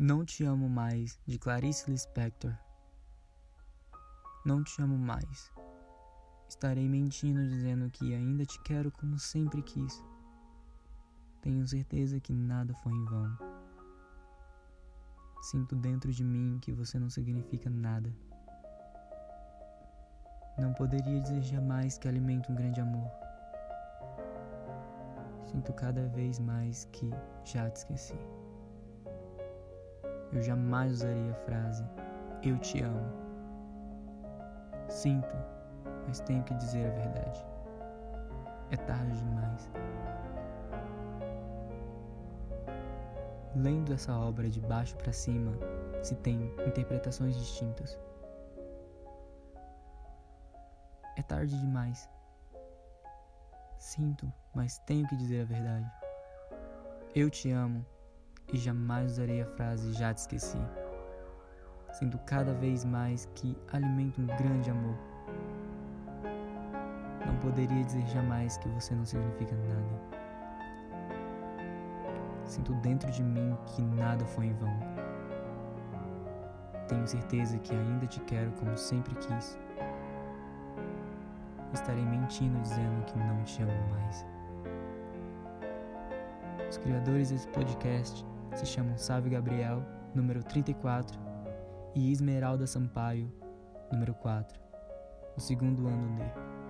Não te amo mais, de Clarice Lispector. Não te amo mais. Estarei mentindo dizendo que ainda te quero como sempre quis. Tenho certeza que nada foi em vão. Sinto dentro de mim que você não significa nada. Não poderia dizer jamais que alimento um grande amor. Sinto cada vez mais que já te esqueci. Eu jamais usaria a frase eu te amo. Sinto, mas tenho que dizer a verdade. É tarde demais. Lendo essa obra de baixo para cima, se tem interpretações distintas. É tarde demais. Sinto, mas tenho que dizer a verdade. Eu te amo e jamais usarei a frase já te esqueci. Sinto cada vez mais que alimento um grande amor. Não poderia dizer jamais que você não significa nada. Sinto dentro de mim que nada foi em vão. Tenho certeza que ainda te quero como sempre quis. Estarei mentindo dizendo que não te amo mais. Os criadores desse podcast se chamam Sávio Gabriel, número 34, e Esmeralda Sampaio, número 4, no segundo ano D.